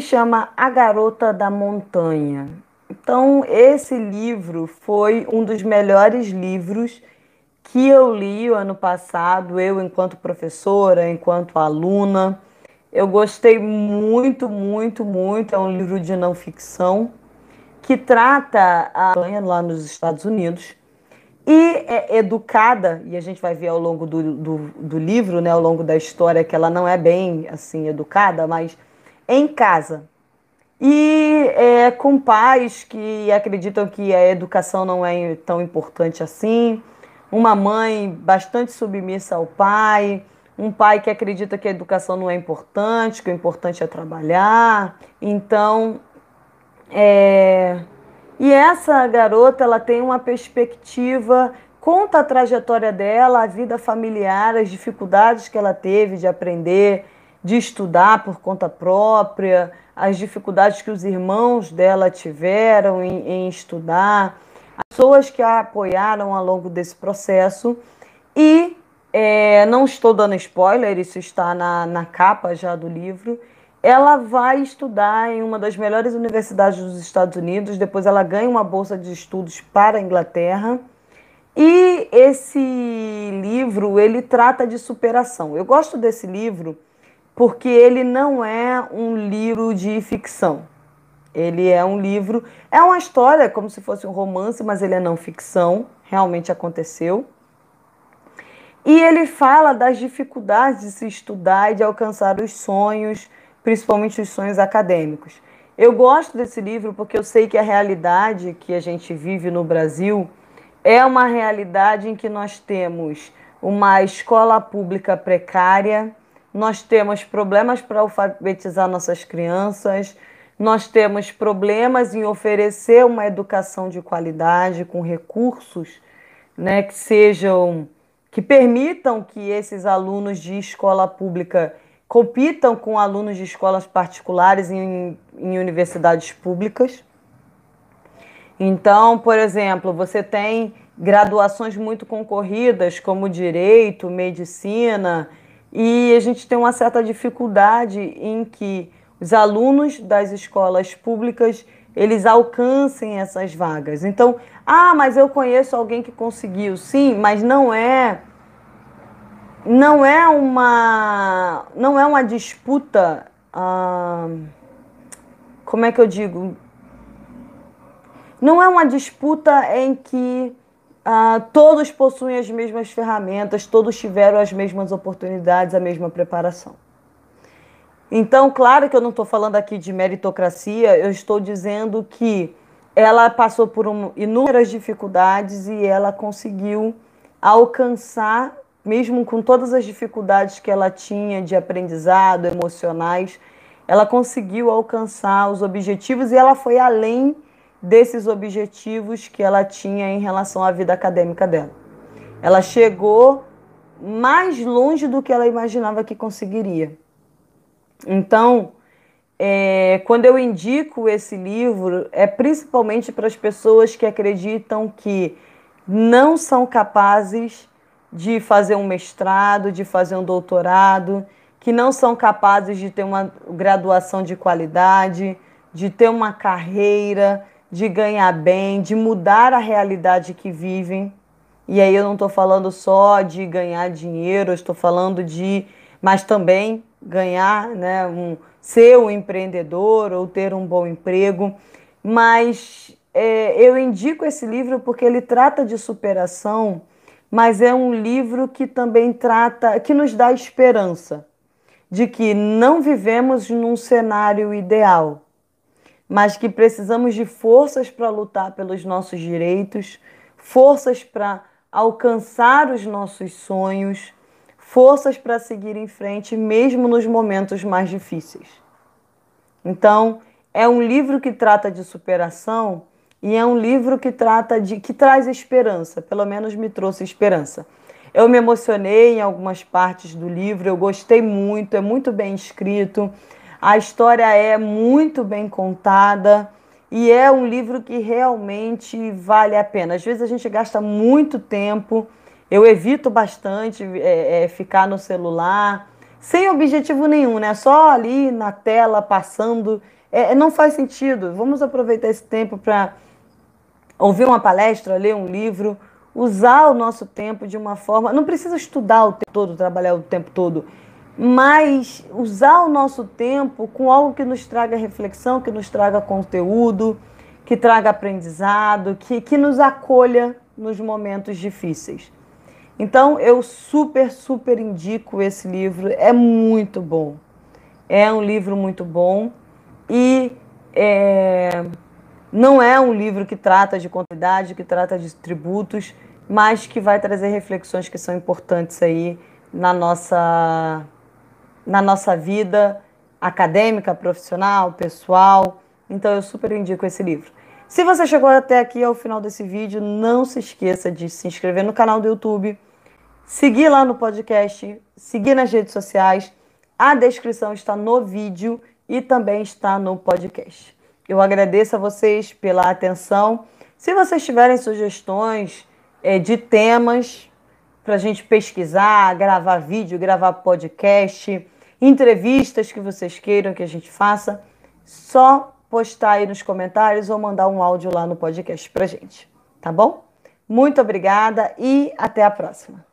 se chama A Garota da Montanha. Então, esse livro foi um dos melhores livros que eu li o ano passado, eu enquanto professora, enquanto aluna. Eu gostei muito, muito, muito. É um livro de não ficção que trata a montanha lá nos Estados Unidos e é educada, e a gente vai ver ao longo do, do, do livro, né, ao longo da história, que ela não é bem assim educada, mas em casa. E é, com pais que acreditam que a educação não é tão importante assim, uma mãe bastante submissa ao pai, um pai que acredita que a educação não é importante, que o importante é trabalhar. Então, é... e essa garota, ela tem uma perspectiva, conta a trajetória dela, a vida familiar, as dificuldades que ela teve de aprender, de estudar por conta própria, as dificuldades que os irmãos dela tiveram em, em estudar, as pessoas que a apoiaram ao longo desse processo e é, não estou dando spoiler, isso está na, na capa já do livro. Ela vai estudar em uma das melhores universidades dos Estados Unidos, depois ela ganha uma bolsa de estudos para a Inglaterra. E esse livro, ele trata de superação. Eu gosto desse livro porque ele não é um livro de ficção. Ele é um livro, é uma história como se fosse um romance, mas ele é não ficção, realmente aconteceu. E ele fala das dificuldades de se estudar e de alcançar os sonhos, principalmente os sonhos acadêmicos. Eu gosto desse livro porque eu sei que a realidade que a gente vive no Brasil é uma realidade em que nós temos uma escola pública precária, nós temos problemas para alfabetizar nossas crianças, nós temos problemas em oferecer uma educação de qualidade com recursos né, que sejam que permitam que esses alunos de escola pública compitam com alunos de escolas particulares em, em universidades públicas. Então, por exemplo, você tem graduações muito concorridas, como direito, medicina, e a gente tem uma certa dificuldade em que os alunos das escolas públicas eles alcancem essas vagas. Então, ah, mas eu conheço alguém que conseguiu, sim, mas não é não é uma não é uma disputa ah, como é que eu digo não é uma disputa em que ah, todos possuem as mesmas ferramentas todos tiveram as mesmas oportunidades a mesma preparação. Então claro que eu não estou falando aqui de meritocracia eu estou dizendo que ela passou por um, inúmeras dificuldades e ela conseguiu alcançar mesmo com todas as dificuldades que ela tinha de aprendizado, emocionais, ela conseguiu alcançar os objetivos e ela foi além desses objetivos que ela tinha em relação à vida acadêmica dela. Ela chegou mais longe do que ela imaginava que conseguiria. Então, é, quando eu indico esse livro, é principalmente para as pessoas que acreditam que não são capazes de fazer um mestrado, de fazer um doutorado, que não são capazes de ter uma graduação de qualidade, de ter uma carreira, de ganhar bem, de mudar a realidade que vivem. E aí eu não estou falando só de ganhar dinheiro, eu estou falando de, mas também ganhar, né, um, ser um empreendedor ou ter um bom emprego. Mas é, eu indico esse livro porque ele trata de superação mas é um livro que também trata, que nos dá esperança de que não vivemos num cenário ideal, mas que precisamos de forças para lutar pelos nossos direitos, forças para alcançar os nossos sonhos, forças para seguir em frente, mesmo nos momentos mais difíceis. Então, é um livro que trata de superação e é um livro que trata de que traz esperança, pelo menos me trouxe esperança. Eu me emocionei em algumas partes do livro, eu gostei muito, é muito bem escrito, a história é muito bem contada e é um livro que realmente vale a pena. Às vezes a gente gasta muito tempo, eu evito bastante é, é, ficar no celular, sem objetivo nenhum, né? Só ali na tela, passando. É, não faz sentido. Vamos aproveitar esse tempo para ouvir uma palestra, ler um livro, usar o nosso tempo de uma forma. Não precisa estudar o tempo todo, trabalhar o tempo todo, mas usar o nosso tempo com algo que nos traga reflexão, que nos traga conteúdo, que traga aprendizado, que, que nos acolha nos momentos difíceis. Então, eu super, super indico esse livro, é muito bom. É um livro muito bom e é, não é um livro que trata de contabilidade, que trata de tributos, mas que vai trazer reflexões que são importantes aí na nossa, na nossa vida acadêmica, profissional, pessoal. Então, eu super indico esse livro. Se você chegou até aqui ao final desse vídeo, não se esqueça de se inscrever no canal do YouTube seguir lá no podcast, seguir nas redes sociais. A descrição está no vídeo e também está no podcast. Eu agradeço a vocês pela atenção. Se vocês tiverem sugestões é, de temas para a gente pesquisar, gravar vídeo, gravar podcast, entrevistas que vocês queiram que a gente faça, só postar aí nos comentários ou mandar um áudio lá no podcast para gente, tá bom? Muito obrigada e até a próxima.